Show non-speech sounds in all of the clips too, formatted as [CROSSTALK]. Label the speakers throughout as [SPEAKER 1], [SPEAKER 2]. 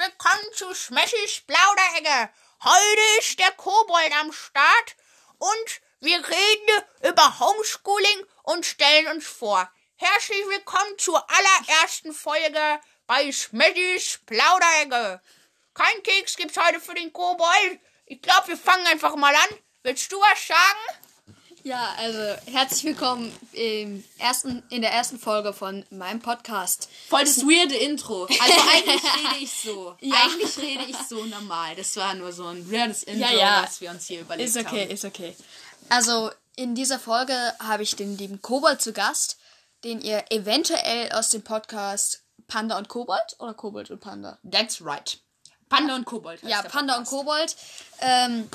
[SPEAKER 1] willkommen zu Smashys Plauderecke. Heute ist der Kobold am Start und wir reden über Homeschooling und stellen uns vor. Herzlich willkommen zur allerersten Folge bei Smashys Plauderecke. Kein Keks gibt's heute für den Kobold. Ich glaube, wir fangen einfach mal an. Willst du was sagen?
[SPEAKER 2] Ja, also herzlich willkommen im ersten, in der ersten Folge von meinem Podcast.
[SPEAKER 3] Voll das weirde Intro. Also [LAUGHS] eigentlich rede ich so.
[SPEAKER 2] Ja.
[SPEAKER 3] Eigentlich rede ich so normal. Das war nur so ein weirdes Intro,
[SPEAKER 2] Ja, ja.
[SPEAKER 3] was wir uns hier überlegt
[SPEAKER 2] Ist okay,
[SPEAKER 3] haben.
[SPEAKER 2] ist okay. Also in dieser Folge habe ich den lieben Kobold zu Gast, den ihr eventuell aus dem Podcast Panda und Kobold oder Kobold und Panda?
[SPEAKER 3] That's right. Panda und Kobold. heißt
[SPEAKER 2] Ja, Panda und
[SPEAKER 3] Podcast.
[SPEAKER 2] Kobold. Ähm,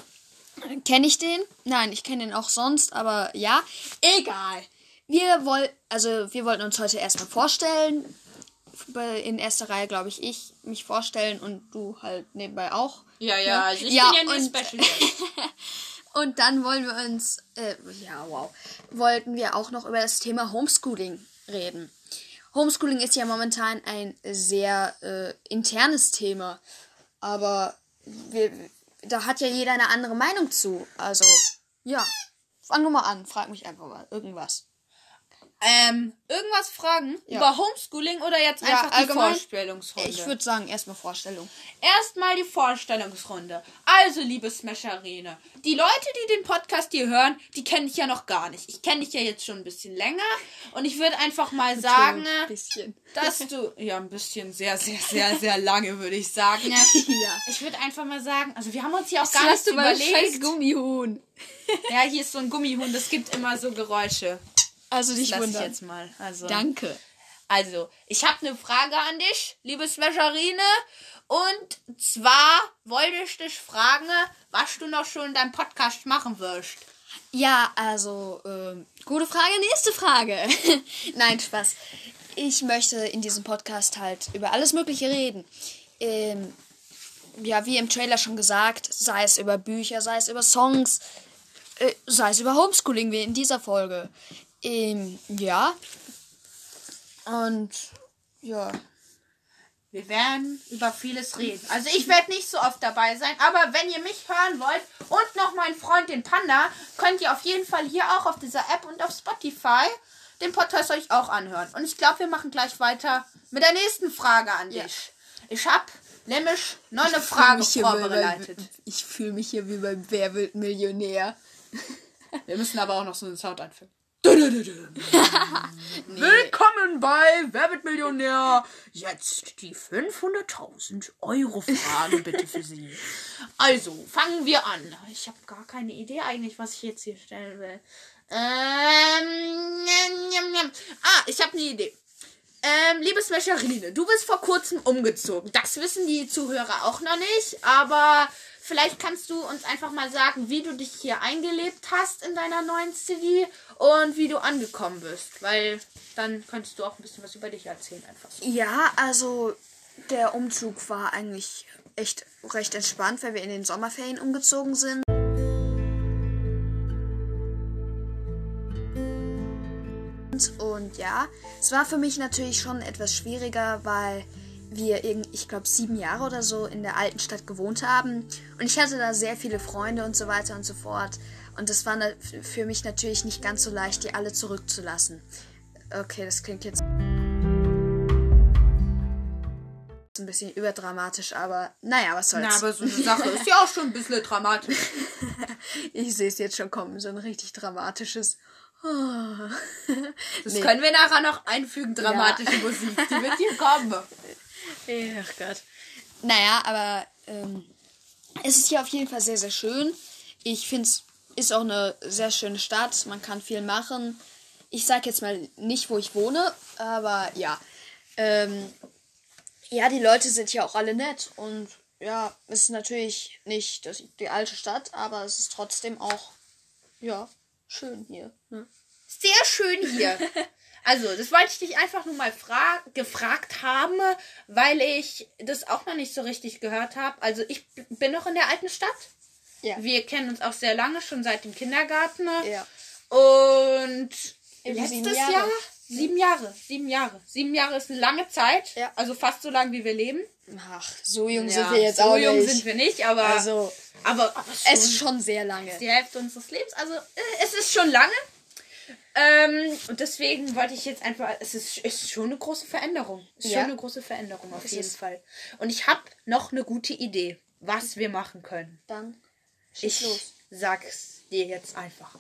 [SPEAKER 2] kenne ich den? Nein, ich kenne den auch sonst, aber ja, egal. Wir wollten, also wir wollten uns heute erstmal vorstellen. In erster Reihe, glaube ich, ich mich vorstellen und du halt nebenbei auch.
[SPEAKER 3] Ja, ja, also ich
[SPEAKER 2] Ja,
[SPEAKER 3] bin ja nur
[SPEAKER 2] und-
[SPEAKER 3] Special. [LAUGHS]
[SPEAKER 2] Und dann wollen wir uns, äh, ja, wow, wollten wir auch noch über das Thema Homeschooling reden. Homeschooling ist ja momentan ein sehr äh, internes Thema, aber wir, da hat ja jeder eine andere Meinung zu. Also, ja, fang nur mal an, frag mich einfach mal irgendwas.
[SPEAKER 3] Ähm, irgendwas fragen
[SPEAKER 2] Ja.
[SPEAKER 3] über Homeschooling oder jetzt
[SPEAKER 2] Ja,
[SPEAKER 3] einfach die
[SPEAKER 2] allgemein.
[SPEAKER 3] Vorstellungsrunde?
[SPEAKER 2] Ich würde sagen, erstmal Vorstellung.
[SPEAKER 3] Erstmal die Vorstellungsrunde. Also, liebe Smasherine, die Leute, die den Podcast hier hören, die kenne ich ja noch gar nicht. Ich kenne dich ja jetzt schon ein bisschen länger und ich würde einfach mal sagen,
[SPEAKER 2] Ein bisschen.
[SPEAKER 3] dass du ja ein bisschen sehr, sehr, sehr, sehr lange, würde ich sagen. [LAUGHS]
[SPEAKER 2] Ja.
[SPEAKER 3] Ich würde einfach mal sagen, also wir haben uns hier auch
[SPEAKER 2] Was
[SPEAKER 3] gar nicht
[SPEAKER 2] beim scheiß
[SPEAKER 3] überlegt.
[SPEAKER 2] Gummihuhn?
[SPEAKER 3] Ja, hier ist so ein Gummihund, das gibt immer so Geräusche.
[SPEAKER 2] Also
[SPEAKER 3] Das
[SPEAKER 2] dich
[SPEAKER 3] ich
[SPEAKER 2] wundern.
[SPEAKER 3] jetzt mal. Also.
[SPEAKER 2] Danke.
[SPEAKER 3] Also, ich habe eine Frage an dich, liebe Smasherine. Und zwar wollte ich dich fragen, was du noch schon in deinem Podcast machen wirst.
[SPEAKER 2] Ja, also, ähm, gute Frage, nächste Frage. [LAUGHS] Nein, Spaß. Ich möchte in diesem Podcast halt über alles Mögliche reden. Ähm, ja, wie im Trailer schon gesagt, sei es über Bücher, sei es über Songs, äh, sei es über Homeschooling, wie in dieser Folge. Ähm, ja. Und, ja.
[SPEAKER 3] Wir werden über vieles reden. Also ich werde nicht so oft dabei sein, aber wenn ihr mich hören wollt und noch meinen Freund den Panda, könnt ihr auf jeden Fall hier auch auf dieser App und auf Spotify den Podcast euch auch anhören. Und ich glaube, wir machen gleich weiter mit der nächsten Frage an dich.
[SPEAKER 2] Ja.
[SPEAKER 3] Ich habe nämlich noch eine Frage vorbereitet.
[SPEAKER 2] ich fühle mich hier wie beim Wer wird Millionär.
[SPEAKER 3] Wir müssen aber auch noch so einen Sound einfügen. [LAUGHS] Willkommen bei Wer wird Millionär? Jetzt die 500.000 Euro Frage bitte für Sie. Also, fangen wir an. Ich habe gar keine Idee eigentlich, was ich jetzt hier stellen will. Ähm, njam, njam, njam. Ah, ich habe eine Idee. Ähm, liebe Smasherine, du bist vor kurzem umgezogen. Das wissen die Zuhörer auch noch nicht, aber vielleicht kannst du uns einfach mal sagen, wie du dich hier eingelebt hast in deiner neuen City und wie du angekommen bist, weil dann könntest du auch ein bisschen was über dich erzählen, einfach so.
[SPEAKER 2] Ja, also der Umzug war eigentlich echt recht entspannt, weil wir in den Sommerferien umgezogen sind. Und ja, es war für mich natürlich schon etwas schwieriger, weil wir, irgend- ich glaube, sieben Jahre oder so in der alten Stadt gewohnt haben. Und ich hatte da sehr viele Freunde und so weiter und so fort. Und das war für mich natürlich nicht ganz so leicht, die alle zurückzulassen. Okay, das klingt jetzt ein bisschen überdramatisch, aber naja, was soll's.
[SPEAKER 3] Na, aber so eine Sache ist ja auch schon ein bisschen dramatisch. [LAUGHS]
[SPEAKER 2] ich sehe es jetzt schon kommen, so ein richtig dramatisches.
[SPEAKER 3] Das [LAUGHS]
[SPEAKER 2] Nee.
[SPEAKER 3] können wir nachher noch einfügen, dramatische Musik. Die wird hier kommen. [LAUGHS]
[SPEAKER 2] Ach Gott. Naja, aber ähm, es ist hier auf jeden Fall sehr, sehr schön. Ich finde es ist auch eine sehr schöne Stadt. Man kann viel machen. Ich sag jetzt mal nicht, wo ich wohne, aber ja. Ähm, ja, die Leute sind ja auch alle nett und ja, es ist natürlich nicht die alte Stadt, aber es ist trotzdem auch ja schön hier. Ne?
[SPEAKER 3] Sehr schön hier. [LAUGHS] Also, das wollte ich dich einfach nur mal fra gefragt haben, weil ich das auch noch nicht so richtig gehört habe. Also, ich bin noch in der alten Stadt.
[SPEAKER 2] Ja.
[SPEAKER 3] Wir kennen uns auch sehr lange, schon seit dem Kindergarten.
[SPEAKER 2] Ja.
[SPEAKER 3] Und
[SPEAKER 2] Über sieben
[SPEAKER 3] letztes
[SPEAKER 2] Jahre.
[SPEAKER 3] Jahr, Sieben Jahre, sieben Jahre. Sieben Jahre ist eine lange Zeit.
[SPEAKER 2] Ja.
[SPEAKER 3] Also fast so lange, wie wir leben.
[SPEAKER 2] Ach, so jung
[SPEAKER 3] Ja,
[SPEAKER 2] sind wir jetzt
[SPEAKER 3] so
[SPEAKER 2] auch
[SPEAKER 3] jung
[SPEAKER 2] nicht.
[SPEAKER 3] sind wir nicht, aber,
[SPEAKER 2] Also,
[SPEAKER 3] aber, aber
[SPEAKER 2] es ist schon sehr lange.
[SPEAKER 3] die Hälfte unseres Lebens. Also äh, es ist schon lange. Ähm, und deswegen wollte ich jetzt einfach, es ist, ist schon eine große Veränderung. Ist
[SPEAKER 2] Ja.
[SPEAKER 3] schon eine große Veränderung auf
[SPEAKER 2] Es
[SPEAKER 3] jeden Fall. Und ich habe noch eine gute Idee, was wir machen können.
[SPEAKER 2] Dann
[SPEAKER 3] Ich
[SPEAKER 2] los.
[SPEAKER 3] sag's dir jetzt einfach.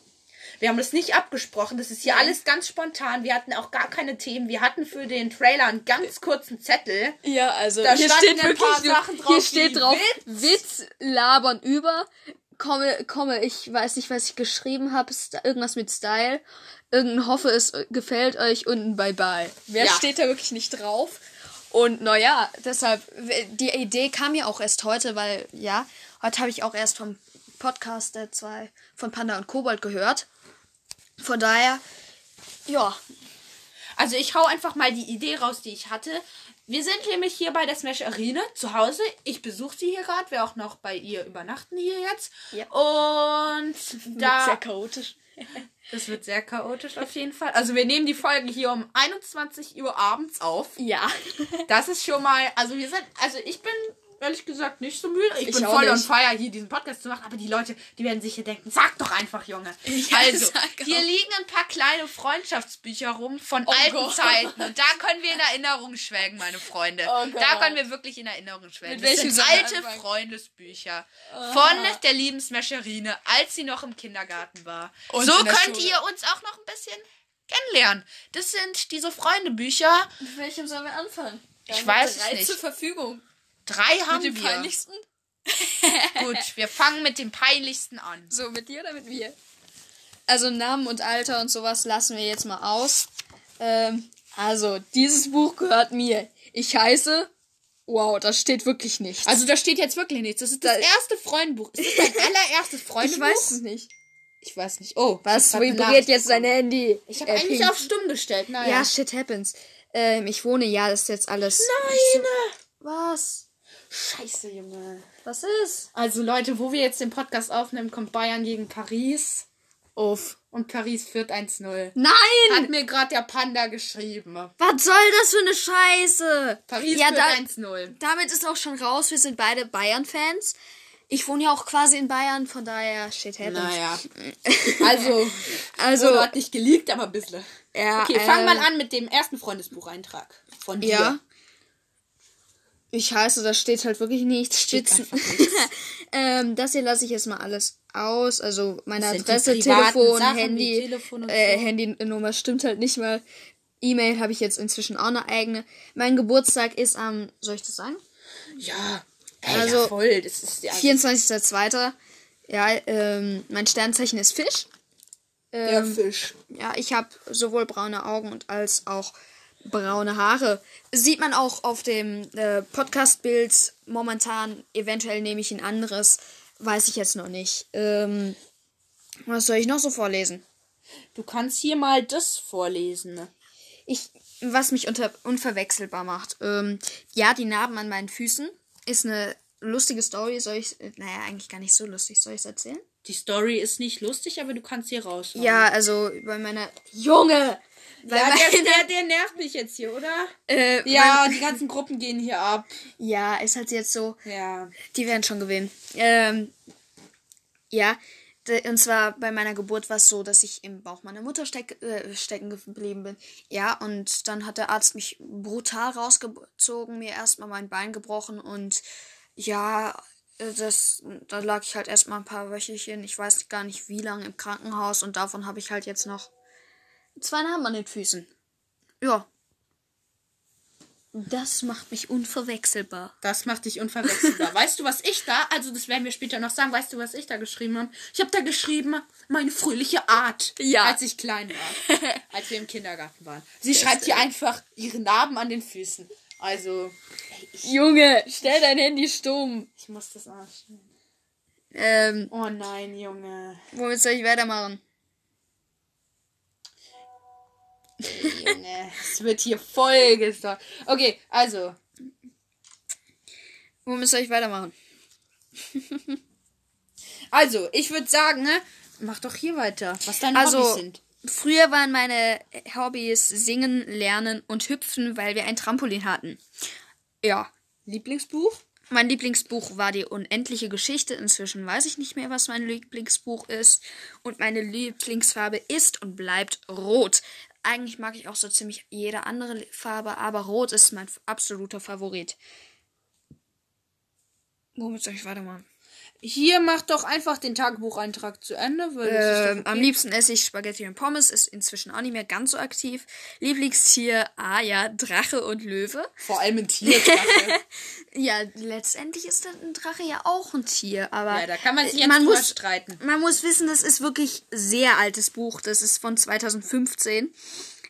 [SPEAKER 3] Wir haben das nicht abgesprochen. Das ist hier alles ganz spontan. Wir hatten auch gar keine Themen. Wir hatten für den Trailer einen ganz kurzen Zettel.
[SPEAKER 2] Ja, also
[SPEAKER 3] Da
[SPEAKER 2] hier steht
[SPEAKER 3] ein paar
[SPEAKER 2] wirklich
[SPEAKER 3] Sachen drauf
[SPEAKER 2] hier steht drauf Witz. labern über. Komme, komme, ich weiß nicht, was ich geschrieben habe. St- Irgendwas mit Style. Irgendein hoffe, es äh, gefällt euch und ein Bye Bye. Mehr
[SPEAKER 3] Ja.
[SPEAKER 2] steht da wirklich nicht drauf. Und naja, deshalb, die Idee kam ja auch erst heute, weil, ja, heute habe ich auch erst vom Podcast der zwei von Panda und Kobold gehört. Von daher, ja,
[SPEAKER 3] Also ich hau einfach mal die Idee raus, die ich hatte. Wir sind nämlich hier bei der Smash Arena zu Hause. Ich besuche sie hier gerade, werde auch noch bei ihr übernachten hier jetzt.
[SPEAKER 2] Ja.
[SPEAKER 3] Und
[SPEAKER 2] da, sehr
[SPEAKER 3] da
[SPEAKER 2] chaotisch. [LAUGHS]
[SPEAKER 3] das wird sehr chaotisch auf jeden Fall. Also wir nehmen die Folge hier um 21 Uhr abends auf.
[SPEAKER 2] Ja.
[SPEAKER 3] Das ist schon mal, also wir sind, also ich bin ehrlich gesagt nicht so müde. Ich,
[SPEAKER 2] Ich
[SPEAKER 3] bin voll on
[SPEAKER 2] nicht.
[SPEAKER 3] fire, hier diesen Podcast zu machen. Aber die Leute, die werden sich hier denken, sag doch einfach, Junge. [LAUGHS]
[SPEAKER 2] Ja,
[SPEAKER 3] also, hier liegen ein paar kleine Freundschaftsbücher rum von alten
[SPEAKER 2] Gott.
[SPEAKER 3] Zeiten. Und da können wir in Erinnerung schwelgen, meine Freunde.
[SPEAKER 2] Oh
[SPEAKER 3] da können wir wirklich in Erinnerung schwelgen.
[SPEAKER 2] Mit
[SPEAKER 3] das sind
[SPEAKER 2] wir
[SPEAKER 3] alte
[SPEAKER 2] anfangen?
[SPEAKER 3] Freundesbücher von der lieben Smasherine, als sie noch im Kindergarten war.
[SPEAKER 2] Und
[SPEAKER 3] so könnt ihr uns auch noch ein bisschen kennenlernen. Das sind diese Freundebücher.
[SPEAKER 2] Mit welchem sollen wir anfangen?
[SPEAKER 3] Ich weiß es nicht.
[SPEAKER 2] zur Verfügung.
[SPEAKER 3] Drei haben
[SPEAKER 2] Mit dem
[SPEAKER 3] wir.
[SPEAKER 2] peinlichsten? [LAUGHS]
[SPEAKER 3] Gut, wir fangen mit dem peinlichsten an.
[SPEAKER 2] So, mit dir oder mit mir? Also Namen und Alter und sowas lassen wir jetzt mal aus. Ähm, also, dieses Buch gehört mir. Ich heiße. Wow, da steht wirklich nichts.
[SPEAKER 3] Also da steht jetzt wirklich nichts. Das ist das
[SPEAKER 2] Da-
[SPEAKER 3] erste Freundebuch. Ist das dein [LAUGHS] allererstes Freundebuch?
[SPEAKER 2] ich weiß es nicht.
[SPEAKER 3] Ich weiß nicht. Oh,
[SPEAKER 2] Was vibriert jetzt dein Handy?
[SPEAKER 3] Ich habe
[SPEAKER 2] Äh,
[SPEAKER 3] eigentlich auf stumm gestellt. Naja.
[SPEAKER 2] Ja, shit happens. Ähm, ich wohne, ja, das ist jetzt alles.
[SPEAKER 3] Nein.
[SPEAKER 2] Was?
[SPEAKER 3] Scheiße, Junge.
[SPEAKER 2] Was ist?
[SPEAKER 3] Also Leute, wo wir jetzt den Podcast aufnehmen, kommt Bayern gegen Paris.
[SPEAKER 2] Uff.
[SPEAKER 3] Und Paris führt 1-0.
[SPEAKER 2] Nein!
[SPEAKER 3] Hat mir gerade der Panda geschrieben.
[SPEAKER 2] Was soll das für eine Scheiße?
[SPEAKER 3] Paris
[SPEAKER 2] ja,
[SPEAKER 3] führt
[SPEAKER 2] da,
[SPEAKER 3] 1-0.
[SPEAKER 2] damit ist auch schon raus. Wir sind beide Bayern-Fans. Ich wohne ja auch quasi in Bayern, von daher shit happens.
[SPEAKER 3] Naja. [LAUGHS] Also,
[SPEAKER 2] Also,
[SPEAKER 3] hat nicht geleakt, aber ein bisschen.
[SPEAKER 2] ja,
[SPEAKER 3] Okay, fang
[SPEAKER 2] ähm,
[SPEAKER 3] mal an mit dem ersten Freundesbucheintrag von dir.
[SPEAKER 2] Ja. Ich heiße, da steht halt wirklich nichts. Stützen. [LAUGHS] ähm, das hier lasse ich jetzt mal alles aus. Also meine Adresse, Telefon,
[SPEAKER 3] Sachen
[SPEAKER 2] Handy,
[SPEAKER 3] Telefon
[SPEAKER 2] äh,
[SPEAKER 3] so.
[SPEAKER 2] Handynummer stimmt halt nicht mal. E-Mail habe ich jetzt inzwischen auch eine eigene. Mein Geburtstag ist am, soll ich das sagen?
[SPEAKER 3] Ja. Ey,
[SPEAKER 2] Also,
[SPEAKER 3] ja, voll. Das ist ja.
[SPEAKER 2] 24.02. Ja, ähm, mein Sternzeichen ist Fisch.
[SPEAKER 3] Der
[SPEAKER 2] Ähm,
[SPEAKER 3] Fisch.
[SPEAKER 2] Ja, ich habe sowohl braune Augen und als auch braune Haare. Sieht man auch auf dem äh, Podcast-Bild momentan. Eventuell nehme ich ein anderes. Weiß ich jetzt noch nicht. Ähm, was soll ich noch so vorlesen?
[SPEAKER 3] Du kannst hier mal das vorlesen.
[SPEAKER 2] Ich, was mich unter, unverwechselbar macht. Ähm, ja, die Narben an meinen Füßen ist eine lustige Story. Soll ich, naja, eigentlich gar nicht so lustig. Soll ich es erzählen?
[SPEAKER 3] Die Story ist nicht lustig, aber du kannst hier raus.
[SPEAKER 2] Ja, also bei meiner Junge. Bei
[SPEAKER 3] Ja, der, der, der nervt mich jetzt hier, oder?
[SPEAKER 2] äh,
[SPEAKER 3] Ja, die ganzen Gruppen gehen hier ab.
[SPEAKER 2] Ja, ist halt jetzt so.
[SPEAKER 3] Ja.
[SPEAKER 2] Die werden schon gewinnen. Ähm, ja, und zwar bei meiner Geburt war es so, dass ich im Bauch meiner Mutter steck, äh, stecken geblieben bin. Ja, und dann hat der Arzt mich brutal rausgezogen, mir erstmal mein Bein gebrochen und ja, äh, das, da lag ich halt erstmal ein paar Wöchelchen, ich weiß gar nicht wie lange im Krankenhaus und davon habe ich halt jetzt noch zwei Narben an den Füßen. Ja. Das macht mich unverwechselbar.
[SPEAKER 3] Das macht dich unverwechselbar. [LAUGHS] weißt du, was ich da, also das werden wir später noch sagen, weißt du, was ich da geschrieben habe? Ich habe da geschrieben, meine fröhliche Art,
[SPEAKER 2] Ja.
[SPEAKER 3] als ich klein war, [LAUGHS] als wir im Kindergarten waren. Sie schreibt hier einfach ihre Narben an den Füßen. Also, ich,
[SPEAKER 2] Junge, stell dein Handy stumm.
[SPEAKER 3] ich muss das ausstellen.
[SPEAKER 2] Ähm,
[SPEAKER 3] Oh nein, Junge.
[SPEAKER 2] womit soll ich weitermachen?
[SPEAKER 3] Es wird hier voll gesagt. Okay, also,
[SPEAKER 2] Womit soll ich weitermachen? [LAUGHS]
[SPEAKER 3] also, ich würde sagen, ne, mach doch hier weiter, was deine
[SPEAKER 2] Also,
[SPEAKER 3] Hobbys sind.
[SPEAKER 2] früher waren meine Hobbys Singen, Lernen und Hüpfen, weil wir ein Trampolin hatten. Ja.
[SPEAKER 3] Lieblingsbuch?
[SPEAKER 2] Mein Lieblingsbuch war die unendliche Geschichte. Inzwischen weiß ich nicht mehr, was mein Lieblingsbuch ist. Und meine Lieblingsfarbe ist und bleibt rot. Eigentlich mag ich auch so ziemlich jede andere Farbe, aber rot ist mein absoluter Favorit. Womit soll ich weitermachen?
[SPEAKER 3] Hier mach doch einfach den Tagebucheintrag zu Ende. Weil
[SPEAKER 2] Ähm, am liebsten esse ich Spaghetti und Pommes, ist inzwischen auch nicht mehr ganz so aktiv. Lieblingstier, ah ja, Drache und Löwe.
[SPEAKER 3] Vor allem ein Tierdrache. [LAUGHS]
[SPEAKER 2] Ja, letztendlich ist dann ein Drache ja auch ein Tier, aber
[SPEAKER 3] ja, da kann man sich jetzt
[SPEAKER 2] man muss,
[SPEAKER 3] streiten.
[SPEAKER 2] man muss wissen, das ist wirklich sehr altes Buch. Das ist von 2015.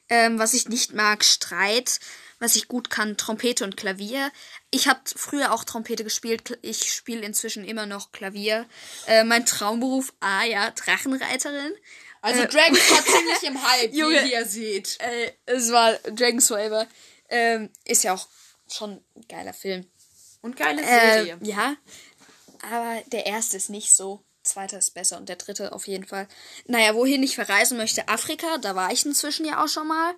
[SPEAKER 2] Ähm, was ich nicht mag, Streit. Was ich gut kann, Trompete und Klavier. Ich habe früher auch Trompete gespielt. Ich spiele inzwischen immer noch Klavier. Äh, mein Traumberuf, ah ja, Drachenreiterin.
[SPEAKER 3] Also Dragons [LAUGHS] war ziemlich im Hype, wie
[SPEAKER 2] Junge.
[SPEAKER 3] ihr hier seht.
[SPEAKER 2] Äh, es war Dragons Forever. Ähm, ist ja auch schon ein geiler Film.
[SPEAKER 3] Und geile
[SPEAKER 2] Äh,
[SPEAKER 3] Serie.
[SPEAKER 2] ja, aber der erste ist nicht so. Zweiter ist besser und der dritte auf jeden Fall. Naja, wohin ich verreisen möchte, Afrika, da war ich inzwischen ja auch schon mal.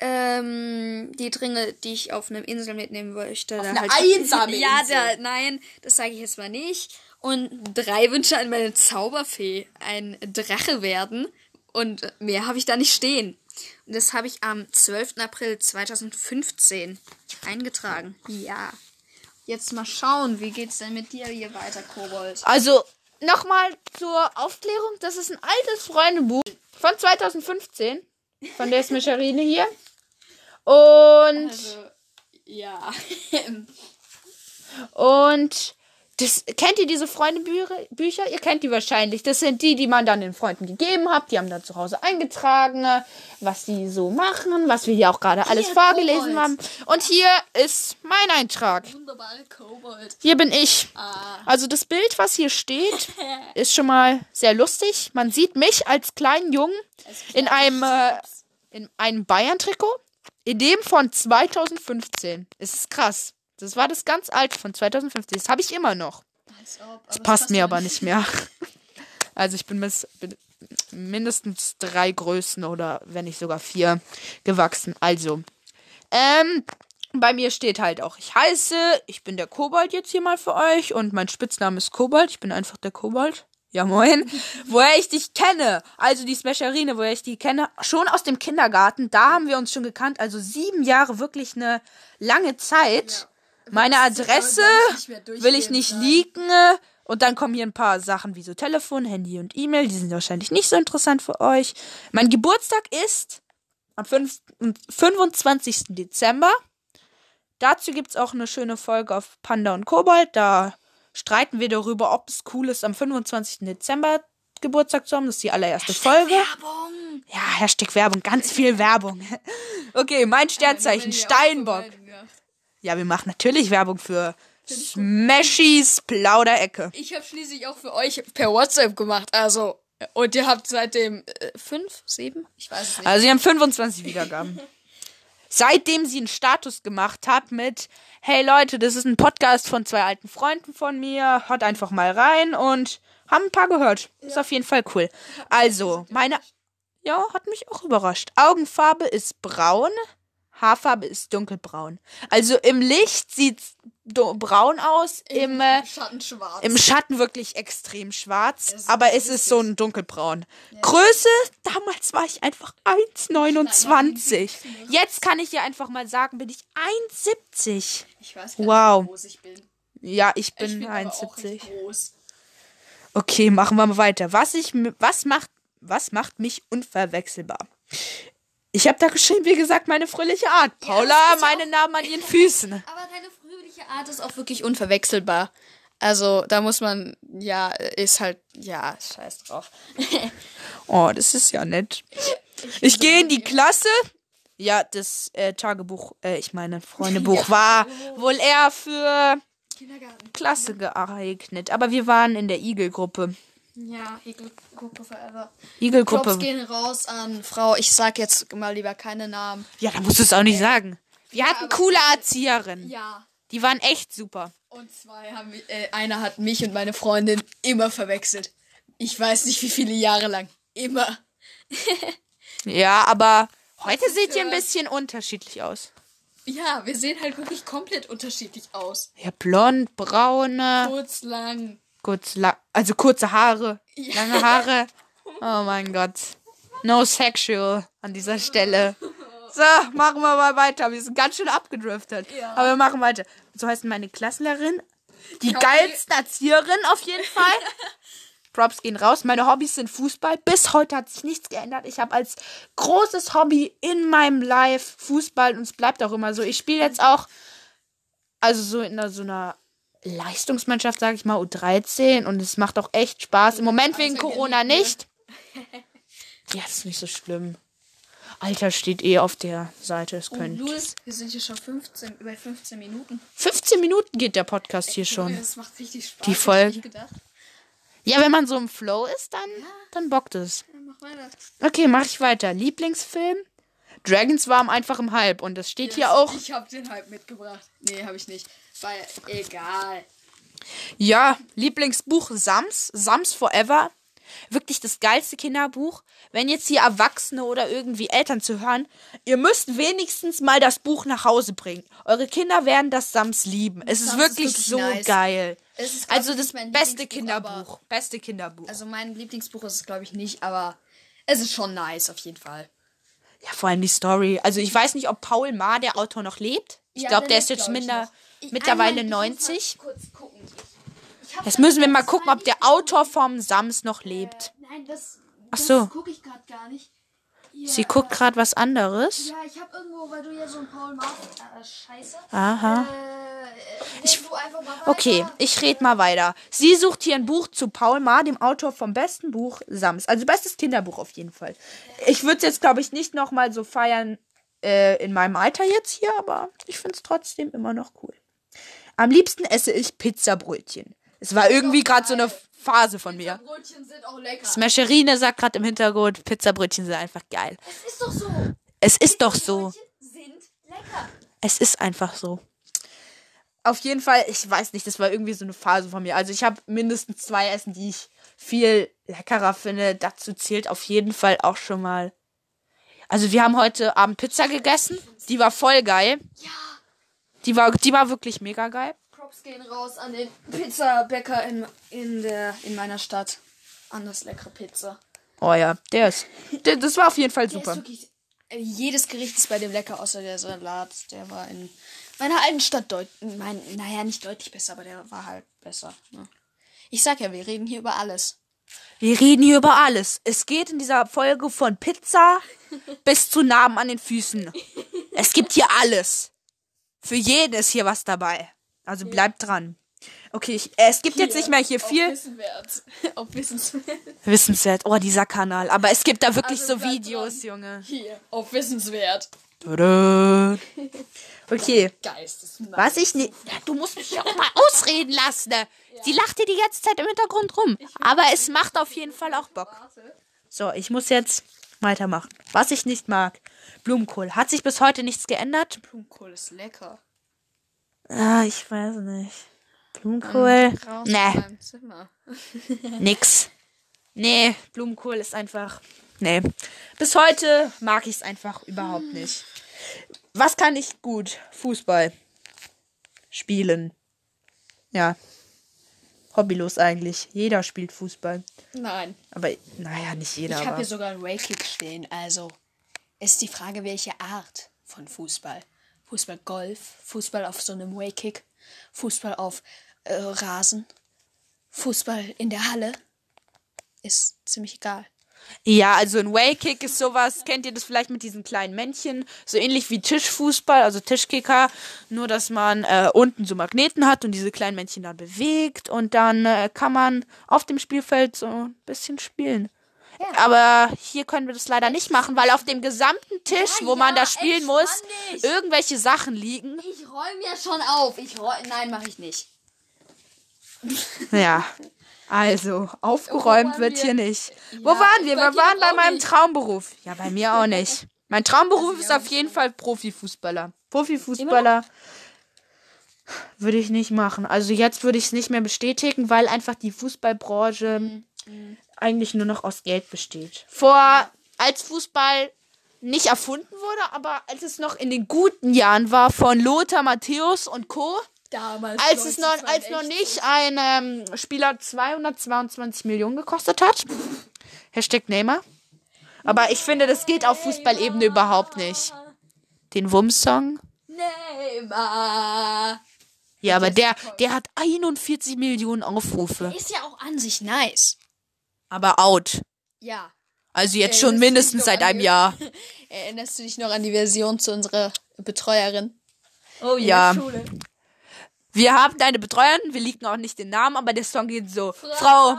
[SPEAKER 2] Ähm, die Dringe, die ich auf eine Insel mitnehmen möchte. Auf
[SPEAKER 3] eine einsame [LAUGHS]
[SPEAKER 2] Ja,
[SPEAKER 3] Insel.
[SPEAKER 2] da, nein, das sage ich jetzt mal nicht. Und drei Wünsche an meine Zauberfee. Ein Drache werden. Und mehr habe ich da nicht stehen. Und das habe ich am 12. April 2015 eingetragen. Ja. Jetzt mal schauen, wie geht's denn mit dir hier weiter, Kobold?
[SPEAKER 3] Also, nochmal zur Aufklärung. Das ist ein altes Freundebuch von 2015. Von der Smischerine hier. Und,
[SPEAKER 2] ja. [LAUGHS]
[SPEAKER 3] und das, kennt ihr diese Freundebücher? Ihr kennt die wahrscheinlich. Das sind die, die man dann den Freunden gegeben hat. Die haben dann zu Hause eingetragen, was die so machen, was wir hier auch gerade alles
[SPEAKER 2] Hier,
[SPEAKER 3] vorgelesen
[SPEAKER 2] Kobold.
[SPEAKER 3] haben. Und hier ist mein Eintrag.
[SPEAKER 2] Wunderbare Kobold.
[SPEAKER 3] Hier bin ich.
[SPEAKER 2] Ah.
[SPEAKER 3] Also das Bild, was hier steht, [LAUGHS] ist schon mal sehr lustig. Man sieht mich als kleinen Jungen in einem, äh, in einem Bayern-Trikot. In dem von 2015. Es ist krass. Das war das ganz alte von 2015. Das habe ich immer noch. Das passt mir aber nicht mehr. [LAUGHS] Also ich bin, bis, bin mindestens drei Größen oder wenn nicht sogar vier gewachsen. Also, ähm, bei mir steht halt auch, ich heiße, ich bin der Kobold jetzt hier mal für euch und mein Spitzname ist Kobold. Ich bin einfach der Kobold. Ja, moin. woher ich dich kenne. Also die Smasherine, woher ich die kenne. Schon aus dem Kindergarten. Da haben wir uns schon gekannt. Also sieben Jahre, wirklich eine lange Zeit. Meine Adresse will ich nicht leaken. Und dann kommen hier ein paar Sachen wie so Telefon, Handy und E-Mail. Die sind wahrscheinlich nicht so interessant für euch. Mein Geburtstag ist am 5 25. Dezember. Dazu gibt's auch eine schöne Folge auf Panda und Kobold. Da streiten wir darüber, ob es cool ist, am 25. Dezember Geburtstag zu haben. Das ist die allererste Folge.
[SPEAKER 2] Werbung.
[SPEAKER 3] Ja, Hashtag Werbung, ganz viel Werbung. [LAUGHS] Okay, mein Sternzeichen, Steinbock. Ja, wir machen natürlich Werbung für Smashys Plauderecke.
[SPEAKER 2] Ich habe schließlich auch für euch per WhatsApp gemacht, also. Und ihr habt seitdem äh, fünf, sieben? Ich weiß es nicht.
[SPEAKER 3] Also sie haben 25 Wiedergaben. [LAUGHS] Seitdem sie einen Status gemacht hat mit, hey Leute, das ist ein Podcast von zwei alten Freunden von mir, hört einfach mal rein und haben ein paar gehört. Ist auf jeden Fall cool. Also, meine, ja, hat mich auch überrascht. Augenfarbe ist braun, Haarfarbe ist dunkelbraun. Also im Licht sieht's braun aus, im, äh,
[SPEAKER 2] Schatten schwarz.
[SPEAKER 3] im Schatten wirklich extrem schwarz, aber es ist so ein dunkelbraun. Größe, damals war ich einfach 1,29. Jetzt kann ich dir einfach mal sagen, bin ich 1,70.
[SPEAKER 2] ich weiß
[SPEAKER 3] Wow.
[SPEAKER 2] wie groß ich bin.
[SPEAKER 3] Ja, ich
[SPEAKER 2] Ich
[SPEAKER 3] bin
[SPEAKER 2] bin aber auch
[SPEAKER 3] 1,70.
[SPEAKER 2] recht groß.
[SPEAKER 3] Okay, machen wir mal weiter. Was ich was macht was macht mich unverwechselbar? Ich habe da geschrieben, wie gesagt, meine fröhliche Art. Paula,
[SPEAKER 2] ja
[SPEAKER 3] meine Namen an ihren Füßen. [LAUGHS]
[SPEAKER 2] Aber fröhliche Art ist auch wirklich unverwechselbar. Also, da muss man, ja, ist halt, ja, scheiß drauf. [LAUGHS]
[SPEAKER 3] Oh, das ist ja nett. Ich gehe in die Klasse. Ja, das äh, Tagebuch, äh, ich meine Freundebuch [LAUGHS] war wohl eher für. Klasse geeignet. Aber wir waren in der Igel-Gruppe.
[SPEAKER 2] Ja, Egelgruppe forever. Props
[SPEAKER 3] Igel-Gruppe.
[SPEAKER 2] gehen raus an Frau, ich sag jetzt mal lieber keine Namen.
[SPEAKER 3] Ja, da musst du es auch nicht sagen. Wir hatten
[SPEAKER 2] aber-
[SPEAKER 3] coole Erzieherinnen.
[SPEAKER 2] Ja.
[SPEAKER 3] Die waren echt super.
[SPEAKER 2] Und zwei haben, äh, einer hat mich und meine Freundin immer verwechselt. Ich weiß nicht, wie viele Jahre lang. Immer. [LAUGHS]
[SPEAKER 3] Ja, aber heute
[SPEAKER 2] ist,
[SPEAKER 3] seht ihr ein bisschen unterschiedlich aus.
[SPEAKER 2] Ja, wir sehen halt wirklich komplett unterschiedlich aus.
[SPEAKER 3] Ja, blond, braune,
[SPEAKER 2] Kurz, lang.
[SPEAKER 3] kurz, la also kurze Haare,
[SPEAKER 2] Ja.
[SPEAKER 3] lange Haare. [LAUGHS] Oh mein Gott. No sexual an dieser Stelle. So, machen wir mal weiter. Wir sind ganz schön abgedriftet.
[SPEAKER 2] Ja.
[SPEAKER 3] Aber wir machen weiter. So heißt meine Klassenlehrerin. Die geilste Erzieherin auf jeden [LAUGHS] Fall. Props gehen raus. Meine Hobbys sind Fußball. Bis heute hat sich nichts geändert. Ich habe als großes Hobby in meinem Life Fußball und es bleibt auch immer so. Ich spiele jetzt auch, also so in so einer Leistungsmannschaft, sage ich mal, U13 und es macht auch echt Spaß. Im Moment wegen Corona nicht. [LAUGHS] Ja, ist nicht so schlimm. Alter steht eh auf der Seite. Es
[SPEAKER 2] Und
[SPEAKER 3] können.
[SPEAKER 2] Louis, wir sind hier schon 15, über 15 Minuten.
[SPEAKER 3] 15 Minuten geht der Podcast hier schon.
[SPEAKER 2] Das macht richtig Spaß.
[SPEAKER 3] Die Folge. Ja, wenn man so im Flow ist, dann, dann bockt es.
[SPEAKER 2] Ja, mach weiter.
[SPEAKER 3] Okay, mach ich weiter. Lieblingsfilm? Dragons war einfach im Hype und das steht hier auch.
[SPEAKER 2] Ich hab den halt mitgebracht. Nee, hab ich nicht. War egal.
[SPEAKER 3] Ja, Lieblingsbuch Sams, Sams Forever. Wirklich das geilste Kinderbuch. Wenn jetzt hier Erwachsene oder irgendwie Eltern zu hören, ihr müsst wenigstens mal das Buch nach Hause bringen. Eure Kinder werden das Sams lieben. Es ist
[SPEAKER 2] Sams ist
[SPEAKER 3] wirklich,
[SPEAKER 2] wirklich
[SPEAKER 3] so
[SPEAKER 2] nice.
[SPEAKER 3] geil.
[SPEAKER 2] Es ist,
[SPEAKER 3] Also das beste Kinderbuch. Beste Kinderbuch.
[SPEAKER 2] Also mein Lieblingsbuch ist es, glaube ich, nicht, aber es ist schon nice auf jeden Fall.
[SPEAKER 3] Ja, vor allem die Story. Also ich weiß nicht, ob Paul Ma, der Autor, noch lebt. Ich
[SPEAKER 2] Ja,
[SPEAKER 3] glaube,
[SPEAKER 2] der
[SPEAKER 3] ist jetzt minder, mittlerweile
[SPEAKER 2] einmal- ich muss mal
[SPEAKER 3] 90.
[SPEAKER 2] Kurz gucken.
[SPEAKER 3] Jetzt müssen wir mal gucken, ob der Autor vom Sams noch lebt.
[SPEAKER 2] Nein, das,
[SPEAKER 3] Ach so.
[SPEAKER 2] gucke ich gerade gar nicht. Hier,
[SPEAKER 3] Sie guckt gerade was anderes.
[SPEAKER 2] Ja, ich habe irgendwo, weil du ja so ein Paul Martin. Äh, scheiße.
[SPEAKER 3] Aha.
[SPEAKER 2] Äh, ich.
[SPEAKER 3] Okay, ich rede mal weiter. Sie sucht hier ein Buch zu Paul Ma, dem Autor vom besten Buch Sams. Also bestes Kinderbuch auf jeden Fall. Ich würde es jetzt, glaube ich, nicht nochmal so feiern äh, in meinem Alter jetzt hier, aber ich finde es trotzdem immer noch cool. Am liebsten esse ich Pizzabrötchen. Es war irgendwie gerade so eine Phase von mir.
[SPEAKER 2] Brötchen sind auch lecker.
[SPEAKER 3] Smasherine sagt gerade im Hintergrund, Pizzabrötchen sind einfach geil.
[SPEAKER 2] Es ist doch so.
[SPEAKER 3] Es ist doch so.
[SPEAKER 2] Brötchen sind lecker.
[SPEAKER 3] Es ist einfach so. Auf jeden Fall, ich weiß nicht, das war irgendwie so eine Phase von mir. Also ich habe mindestens zwei Essen, die ich viel leckerer finde. Dazu zählt auf jeden Fall auch schon mal. Also wir haben heute Abend Pizza gegessen. Die war voll geil.
[SPEAKER 2] Ja.
[SPEAKER 3] Die war, die war wirklich mega geil.
[SPEAKER 2] Props gehen raus an den Pizzabäcker in, in, der, in meiner Stadt. An das leckere Pizza.
[SPEAKER 3] Oh ja, der ist. Der, das war auf jeden Fall super.
[SPEAKER 2] wirklich, äh, jedes Gericht ist bei dem lecker, außer der Salat. Der war in meiner alten Stadt deutlich. Mein, naja, nicht deutlich besser, aber der war halt besser. Ne? Ich sag ja, wir reden hier über alles.
[SPEAKER 3] Wir reden hier über alles. Es geht in dieser Folge von Pizza [LAUGHS] bis zu Narben an den Füßen. Es gibt hier alles. Für jeden ist hier was dabei. Also bleibt dran. Okay, ich, äh, es gibt jetzt nicht mehr hier viel
[SPEAKER 2] Wissenswert. [LAUGHS] Auf Wissenswert.
[SPEAKER 3] wissenswert. Oh, dieser Kanal. Aber es gibt da wirklich
[SPEAKER 2] Also
[SPEAKER 3] so
[SPEAKER 2] bleibt
[SPEAKER 3] Videos. Junge.
[SPEAKER 2] Hier, auf Wissenswert.
[SPEAKER 3] Tada. [LAUGHS] Okay,
[SPEAKER 2] Geistesmann.
[SPEAKER 3] was ich nicht. Du musst mich ja auch mal ausreden lassen. Ne? Sie lacht dir die ganze Zeit im Hintergrund rum. Aber es macht auf jeden Fall auch Bock. So, ich muss jetzt weitermachen. Was ich nicht mag. Blumenkohl. Hat sich bis heute nichts geändert?
[SPEAKER 2] Blumenkohl ist lecker.
[SPEAKER 3] Ah, ich weiß nicht. Blumenkohl?
[SPEAKER 2] Raus
[SPEAKER 3] Nee,
[SPEAKER 2] Zimmer. [LAUGHS]
[SPEAKER 3] nix. Nee, Blumenkohl ist einfach. Nee. Bis heute mag ich es einfach überhaupt nicht. Was kann ich gut? Fußball. Spielen. Ja. Hobbylos eigentlich. Jeder spielt Fußball.
[SPEAKER 2] Nein.
[SPEAKER 3] Aber, naja, nicht jeder.
[SPEAKER 2] Ich habe hier sogar einen Waykick stehen. Also ist die Frage, welche Art von Fußball. Fußball Golf, Fußball auf so einem Waykick, Fußball auf äh, Rasen, Fußball in der Halle. Ist ziemlich egal.
[SPEAKER 3] Ja, also ein Waykick ist sowas, kennt ihr das vielleicht mit diesen kleinen Männchen? So ähnlich wie Tischfußball, also Tischkicker, nur dass man äh, unten so Magneten hat und diese kleinen Männchen dann bewegt und dann äh, kann man auf dem Spielfeld so ein bisschen spielen. Aber hier können wir das leider nicht machen, weil auf dem gesamten Tisch,
[SPEAKER 2] Ja,
[SPEAKER 3] wo man
[SPEAKER 2] ja,
[SPEAKER 3] da spielen muss,
[SPEAKER 2] dich.
[SPEAKER 3] irgendwelche Sachen liegen.
[SPEAKER 2] Ich räume ja schon auf. Ich räume. Nein, mache ich nicht. [LAUGHS]
[SPEAKER 3] Ja. Also, aufgeräumt
[SPEAKER 2] waren
[SPEAKER 3] wird
[SPEAKER 2] wir?
[SPEAKER 3] hier nicht. Wo
[SPEAKER 2] Ja,
[SPEAKER 3] waren wir? Wir waren bei meinem
[SPEAKER 2] nicht.
[SPEAKER 3] Traumberuf. Ja, bei mir auch nicht. Mein Traumberuf ist auf jeden Fall Profifußballer. Profifußballer würde ich nicht machen. Also jetzt würde ich es nicht mehr bestätigen, weil einfach die Fußballbranche
[SPEAKER 2] Mhm.
[SPEAKER 3] Eigentlich nur noch aus Geld besteht. Vor als Fußball nicht erfunden wurde, aber als es noch in den guten Jahren war von Lothar Matthäus und Co.
[SPEAKER 2] Damals.
[SPEAKER 3] Als es noch, als noch nicht ein ähm, Spieler 222 Millionen gekostet hat. Hashtag Neymar. Aber ich finde, das geht auf Fußballebene überhaupt nicht. Den Wumms-Song.
[SPEAKER 2] Neymar.
[SPEAKER 3] Ja, aber der, der hat 41 Millionen Aufrufe.
[SPEAKER 2] Ist ja auch an sich nice.
[SPEAKER 3] Aber out.
[SPEAKER 2] Ja.
[SPEAKER 3] Also jetzt schon mindestens seit einem. Jahr. [LAUGHS]
[SPEAKER 2] Erinnerst du dich noch an die Version zu unserer Betreuerin?
[SPEAKER 3] Oh ja. Wir haben deine Betreuerin, wir liegen auch nicht den Namen, aber der Song geht so. Frau.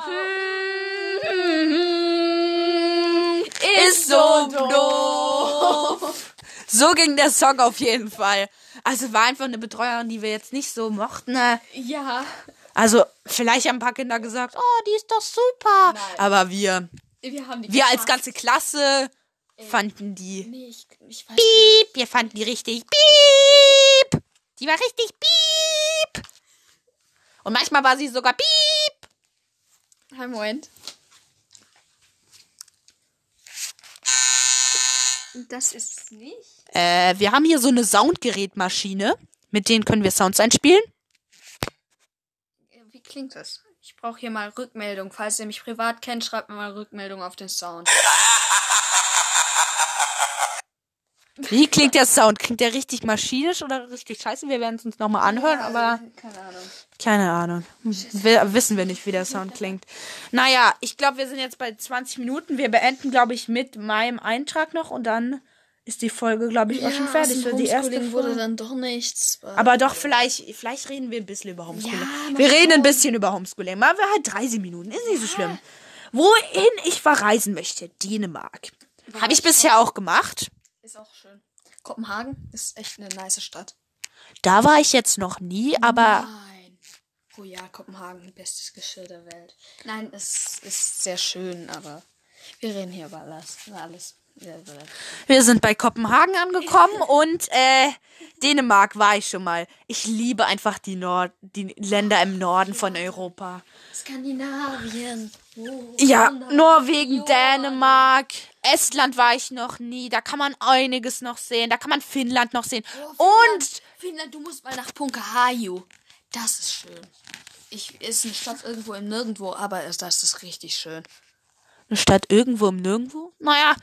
[SPEAKER 3] Ist so doof. So ging der Song auf jeden Fall. Also war einfach eine Betreuerin, die wir jetzt nicht so mochten. ne?
[SPEAKER 2] Ja.
[SPEAKER 3] Also vielleicht haben ein paar Kinder gesagt, oh, die ist doch super.
[SPEAKER 2] Nein.
[SPEAKER 3] Aber wir,
[SPEAKER 2] Wir haben die
[SPEAKER 3] wir als ganze Klasse fanden die
[SPEAKER 2] Nee, ich, ich weiß
[SPEAKER 3] Piep. Wir fanden die richtig Piep. Die war richtig Piep. Und manchmal war sie sogar Piep.
[SPEAKER 2] nicht. Einen Moment. Das ist es nicht.
[SPEAKER 3] Äh, wir haben hier so eine Soundgerätmaschine. Mit denen können wir Sounds einspielen.
[SPEAKER 2] Klingt das? Ich brauche hier mal Rückmeldung. Falls ihr mich privat kennt, schreibt mir mal Rückmeldung auf den Sound.
[SPEAKER 3] Wie klingt der Sound? Klingt der richtig maschinisch oder richtig scheiße? Wir werden es uns nochmal anhören, aber
[SPEAKER 2] Keine Ahnung.
[SPEAKER 3] keine Ahnung. Wir, wissen wir nicht, wie der Sound klingt. Naja, ich glaube, wir sind jetzt bei 20 Minuten. Wir beenden, glaube ich, mit meinem Eintrag noch und dann ist die Folge, glaube ich, auch schon fertig. für die erste
[SPEAKER 2] Homeschooling wurde
[SPEAKER 3] Folge.
[SPEAKER 2] dann doch nichts.
[SPEAKER 3] Aber doch, vielleicht, vielleicht reden wir ein bisschen über Homeschooling.
[SPEAKER 2] Ja,
[SPEAKER 3] wir reden ein bisschen über Homeschooling. Machen wir halt 30 Minuten. Ist nicht so schlimm. Wohin ich verreisen möchte? Dänemark. Habe ich bisher auch gemacht.
[SPEAKER 2] Ist auch schön. Kopenhagen ist echt eine nice Stadt.
[SPEAKER 3] Da war ich jetzt noch nie, aber
[SPEAKER 2] Nein. Oh ja, Kopenhagen, bestes Geschirr der Welt. Nein, es ist sehr schön, aber wir reden hier über alles. Über alles.
[SPEAKER 3] Wir sind bei Kopenhagen angekommen und äh, Dänemark war ich schon mal. Ich liebe einfach die, Nord die Länder im Norden von Europa.
[SPEAKER 2] Skandinavien. Oh,
[SPEAKER 3] Ja. Norwegen, Dänemark, Estland war ich noch nie. Da kann man einiges noch sehen. Da kann man Finnland noch sehen. Und
[SPEAKER 2] Finnland, du musst mal nach Punkahaju. Das ist schön. Ich ist eine Stadt irgendwo im Nirgendwo, aber das ist richtig schön.
[SPEAKER 3] Eine Stadt irgendwo im Nirgendwo? Naja,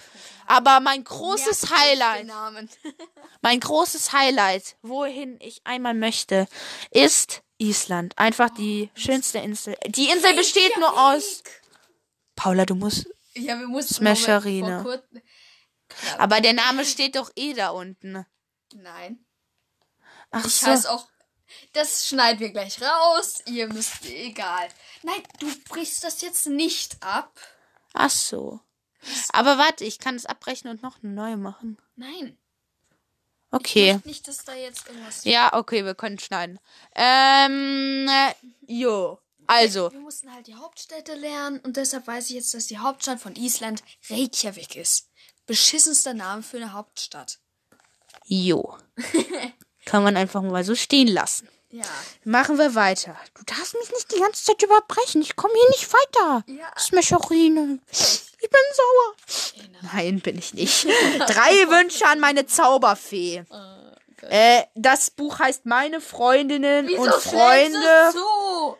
[SPEAKER 3] aber mein großes
[SPEAKER 2] euch
[SPEAKER 3] Highlight, [LAUGHS] mein großes Highlight, wohin ich einmal möchte, ist Island. Einfach die schönste Insel. Die Insel besteht nur aus. Paula, du musst.
[SPEAKER 2] Ja, wir mussten
[SPEAKER 3] Smasherine.
[SPEAKER 2] kurz-
[SPEAKER 3] Aber der Name steht doch eh da unten.
[SPEAKER 2] Nein.
[SPEAKER 3] Ach
[SPEAKER 2] Ich
[SPEAKER 3] so.
[SPEAKER 2] heiße auch. Das schneiden wir gleich raus. Ihr müsst. Egal. Nein, du brichst das jetzt nicht ab.
[SPEAKER 3] Ach so. Aber warte, ich kann es abbrechen und noch eine neue machen.
[SPEAKER 2] Nein.
[SPEAKER 3] Okay.
[SPEAKER 2] Nicht, dass da jetzt irgendwas.
[SPEAKER 3] Ja, okay, wir können schneiden. Ähm, äh, jo. Also,
[SPEAKER 2] Wir mussten halt die Hauptstädte lernen und deshalb weiß ich jetzt, dass die Hauptstadt von Island Reykjavik ist. Beschissenster Name für eine Hauptstadt.
[SPEAKER 3] jo. [LAUGHS] Kann man einfach mal so stehen lassen.
[SPEAKER 2] Ja.
[SPEAKER 3] Machen wir weiter. Du darfst mich nicht die ganze Zeit überbrechen. Ich komme hier nicht weiter.
[SPEAKER 2] Ja.
[SPEAKER 3] Smasherine. Ich bin sauer. Nein, bin ich nicht. [LAUGHS] Drei Wünsche an meine Zauberfee. Äh, das Buch heißt Meine Freundinnen und Freunde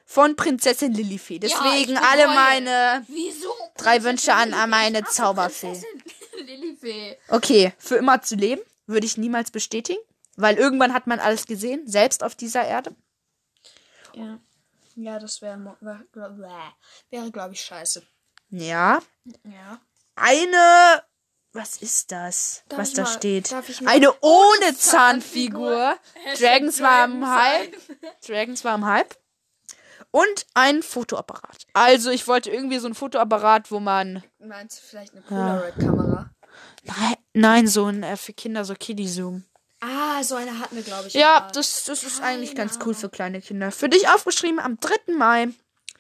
[SPEAKER 3] von Prinzessin Lilifee.
[SPEAKER 2] Ja,
[SPEAKER 3] Deswegen
[SPEAKER 2] bereue.
[SPEAKER 3] alle meine
[SPEAKER 2] Wieso?
[SPEAKER 3] drei Wünsche an, an meine Zauberfee.
[SPEAKER 2] Prinzessin [LAUGHS] Lilifee.
[SPEAKER 3] Okay, für immer zu leben würde ich niemals bestätigen, weil irgendwann hat man alles gesehen, selbst auf dieser Erde.
[SPEAKER 2] Ja. Ja, das wäre, wär, wär, wäre glaube ich, scheiße.
[SPEAKER 3] Ja.
[SPEAKER 2] Ja.
[SPEAKER 3] Eine. Was ist das?
[SPEAKER 2] Darf
[SPEAKER 3] was
[SPEAKER 2] ich
[SPEAKER 3] da
[SPEAKER 2] mal-
[SPEAKER 3] steht?
[SPEAKER 2] darf ich mal-
[SPEAKER 3] Eine ohne
[SPEAKER 2] Zahnfigur.
[SPEAKER 3] Zahnfigur. Dragons war im Hype. [LAUGHS] Dragons war im Hype. Und ein Fotoapparat. Also ich wollte irgendwie so ein Fotoapparat, wo man.
[SPEAKER 2] Meinst du vielleicht eine Polaroid-Kamera?
[SPEAKER 3] Nein, nein so ein äh, für Kinder, so Kiddie-Zoom.
[SPEAKER 2] Ah, so eine hatten wir, glaube ich.
[SPEAKER 3] Ja,
[SPEAKER 2] mal.
[SPEAKER 3] das, das ist eigentlich
[SPEAKER 2] Keine
[SPEAKER 3] ganz cool für kleine Kinder. Für dich aufgeschrieben am 3. Mai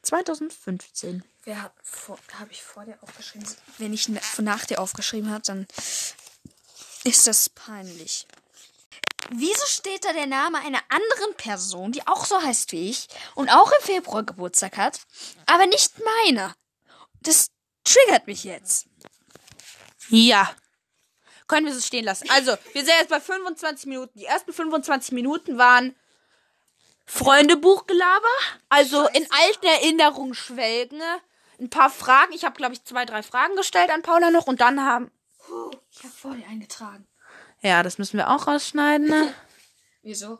[SPEAKER 3] 2015.
[SPEAKER 2] Wer hat vor, habe ich vor dir aufgeschrieben? Wenn ich na- nach dir aufgeschrieben hat, dann ist das peinlich. Wieso steht da der Name einer anderen Person, die auch so heißt wie ich und auch im Februar Geburtstag hat, aber nicht meiner? Das triggert mich jetzt.
[SPEAKER 3] Ja. Können wir so stehen lassen. Also, wir sind jetzt bei 25 Minuten. Die ersten 25 Minuten waren Freundebuchgelaber. Also in alten Erinnerungen schwelgen. Ein paar Fragen. Ich habe, glaube ich, zwei, drei Fragen gestellt an Paula noch. Und dann haben.
[SPEAKER 2] Ich habe vor dir eingetragen.
[SPEAKER 3] Ja, das müssen wir auch rausschneiden. Ne? [LAUGHS]
[SPEAKER 2] Wieso?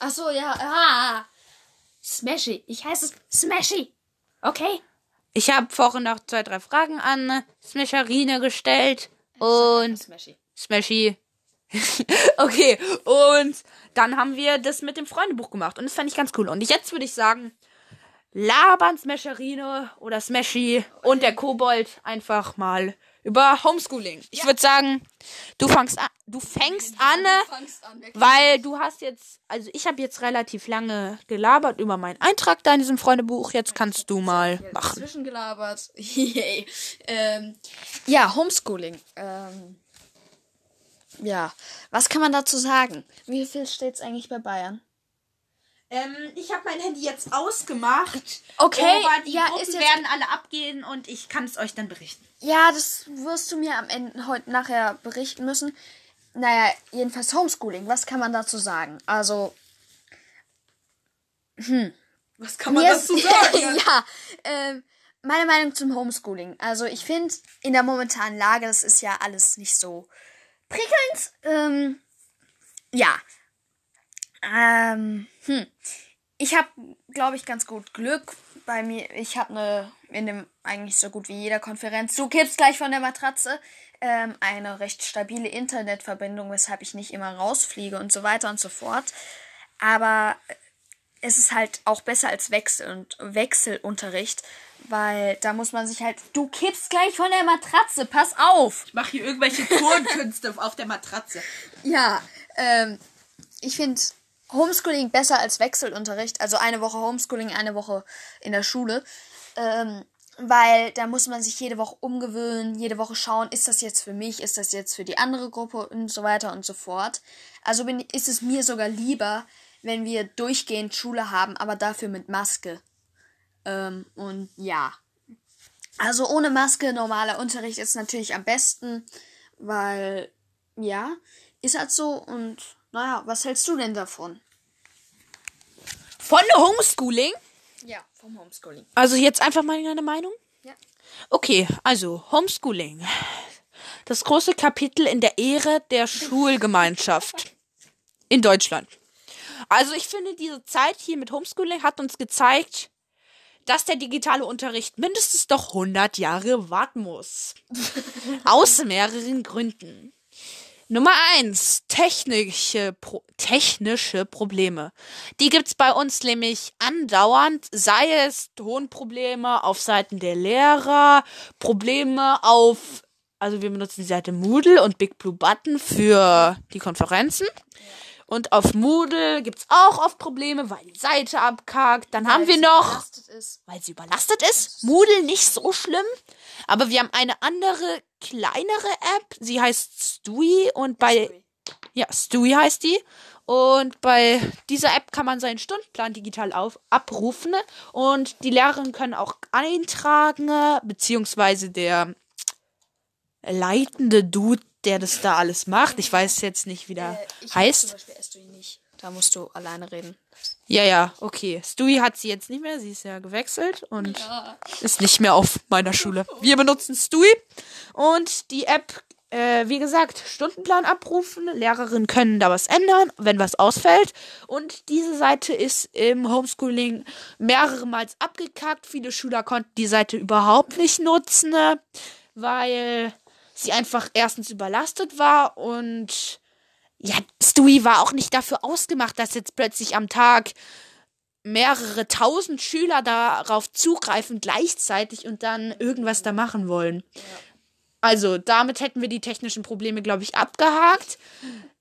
[SPEAKER 2] Ach so, ja. Ah. Smashy. Ich heiße Smashy. Okay?
[SPEAKER 3] Ich habe vorhin noch zwei, drei Fragen an Smasherine gestellt. Und
[SPEAKER 2] Smashy.
[SPEAKER 3] Smashy. [LAUGHS] okay, und dann haben wir das mit dem Freundebuch gemacht. Und das fand ich ganz cool. Und jetzt würde ich sagen, labern Smasherine oder Smashy und der Kobold einfach mal über Homeschooling. Ich würde sagen, du fängst an, du fängst an, weil du hast jetzt, also ich habe jetzt relativ lange gelabert über meinen Eintrag da in diesem Freundebuch. Jetzt kannst du mal machen.
[SPEAKER 2] Zwischengelabert. [LAUGHS] Yay. ähm, ja, Homeschooling. Ähm, ja, was kann man dazu sagen? Wie viel steht's eigentlich bei Bayern?
[SPEAKER 3] Ähm, ich habe mein Handy jetzt ausgemacht.
[SPEAKER 2] Okay,
[SPEAKER 3] aber die
[SPEAKER 2] ja,
[SPEAKER 3] Gruppen werden alle abgehen und ich kann es euch dann berichten.
[SPEAKER 2] Ja, das wirst du mir am Ende heute nachher berichten müssen. Naja, jedenfalls Homeschooling. Was kann man dazu sagen? Also,
[SPEAKER 3] Was kann
[SPEAKER 2] Mir ist- [LAUGHS] ja, ähm, meine Meinung zum Homeschooling. Also ich finde, in der momentanen Lage, das ist ja alles nicht so prickelnd. Ähm, ja. Ähm, hm. Ich habe, glaube ich, ganz gut Glück bei mir. Ich habe eine, in dem eigentlich so gut wie jeder Konferenz, du kippst gleich von der Matratze, ähm, eine recht stabile Internetverbindung, weshalb ich nicht immer rausfliege und so weiter und so fort. Aber es ist halt auch besser als Wechsel und Wechselunterricht, weil da muss man sich halt, du kippst gleich von der Matratze, pass auf.
[SPEAKER 3] Ich mache hier irgendwelche Turnkünste [LAUGHS] auf der Matratze.
[SPEAKER 2] Ja, ähm, ich finde Homeschooling besser als Wechselunterricht, also eine Woche Homeschooling, eine Woche in der Schule, ähm, weil da muss man sich jede Woche umgewöhnen, jede Woche schauen, ist das jetzt für mich, ist das jetzt für die andere Gruppe und so weiter und so fort. Also bin, ist es mir sogar lieber, wenn wir durchgehend Schule haben, aber dafür mit Maske. Ähm, und ja. Also ohne Maske, normaler Unterricht ist natürlich am besten, weil, ja, ist halt so. Und naja, was hältst du denn davon?
[SPEAKER 3] Von Homeschooling?
[SPEAKER 2] Ja, vom Homeschooling.
[SPEAKER 3] Also jetzt einfach mal eine Meinung?
[SPEAKER 2] Ja.
[SPEAKER 3] Okay, also Homeschooling. Das große Kapitel in der Ehre der Schulgemeinschaft in Deutschland. Also ich finde, diese Zeit hier mit Homeschooling hat uns gezeigt, dass der digitale Unterricht mindestens doch 100 Jahre warten muss. [LAUGHS] Aus mehreren Gründen. Nummer eins, technische, Pro technische Probleme. Die gibt's bei uns nämlich andauernd, sei es Tonprobleme auf Seiten der Lehrer, Probleme auf, also wir benutzen die Seite Moodle und Big Blue Button für die Konferenzen. Und auf Moodle gibt's auch oft Probleme, weil die Seite abkackt. Dann haben wir noch weil sie überlastet ist. Moodle nicht so schlimm. Aber wir haben eine andere, kleinere App. Sie heißt Stewie und bei, ja, Stewie heißt die. Und bei dieser App kann man seinen Stundenplan digital auf, abrufen. Und die Lehrerinnen können auch eintragen, beziehungsweise der leitende Dude, der das da alles macht. Ich weiß jetzt nicht, wie der heißt.
[SPEAKER 2] Zum Beispiel Estui nicht. Da musst du alleine reden.
[SPEAKER 3] Ja, ja, okay. Stewie hat sie jetzt nicht mehr. Sie ist ja gewechselt und ist nicht mehr auf meiner Schule. Wir benutzen Stewie und die App, äh, wie gesagt, Stundenplan abrufen. Lehrerinnen können da was ändern, wenn was ausfällt. Und diese Seite ist im Homeschooling mehrere Mal abgekackt. Viele Schüler konnten die Seite überhaupt nicht nutzen, ne, weil sie einfach erstens überlastet war und ja, Stewie war auch nicht dafür ausgemacht, dass jetzt plötzlich am Tag mehrere tausend Schüler darauf zugreifen gleichzeitig und dann irgendwas da machen wollen. Also, damit hätten wir die technischen Probleme, glaube ich, abgehakt.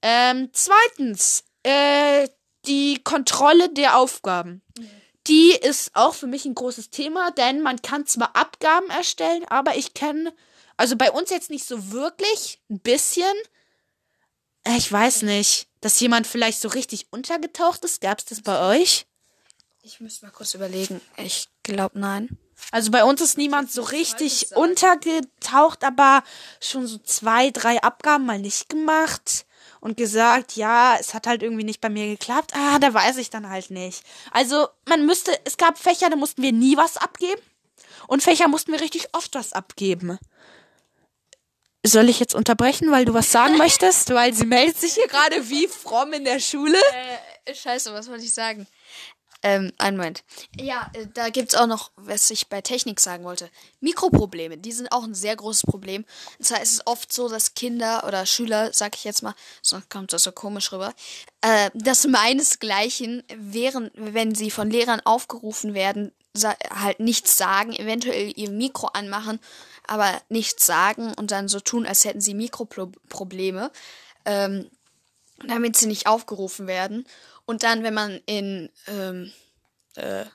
[SPEAKER 3] Ähm, zweitens, äh, die Kontrolle der Aufgaben. Die ist auch für mich ein großes Thema, denn man kann zwar Abgaben erstellen, aber ich kenne, also bei uns jetzt nicht so wirklich, ein bisschen. Äh, Ich weiß nicht, dass jemand vielleicht so richtig untergetaucht ist. Gab's das bei euch?
[SPEAKER 2] Ich müsste mal kurz überlegen. Ich glaube, nein.
[SPEAKER 3] Also bei uns ist niemand so richtig untergetaucht, aber schon so zwei, drei Abgaben mal nicht gemacht und gesagt, ja, es hat halt irgendwie nicht bei mir geklappt. Ah, da weiß ich dann halt nicht. Also man müsste, es gab Fächer, da mussten wir nie was abgeben. Und Fächer mussten wir richtig oft was abgeben. Soll ich jetzt unterbrechen, weil du was sagen [LAUGHS] möchtest? Weil sie meldet sich hier gerade wie fromm in der Schule.
[SPEAKER 2] Äh, scheiße, was wollte ich sagen? Ähm, einen Moment. Ja, äh, da gibt's auch noch, was ich bei Technik sagen wollte. Mikroprobleme, die sind auch ein sehr großes Problem. Und zwar ist es oft so, dass Kinder oder Schüler, sag ich jetzt mal, sonst kommt das so komisch rüber, äh, dass meinesgleichen wären, wenn sie von Lehrern aufgerufen werden, halt nichts sagen, eventuell ihr Mikro anmachen, aber nichts sagen und dann so tun, als hätten sie Mikroprobleme, ähm, damit sie nicht aufgerufen werden. Und dann, wenn man in ähm, äh,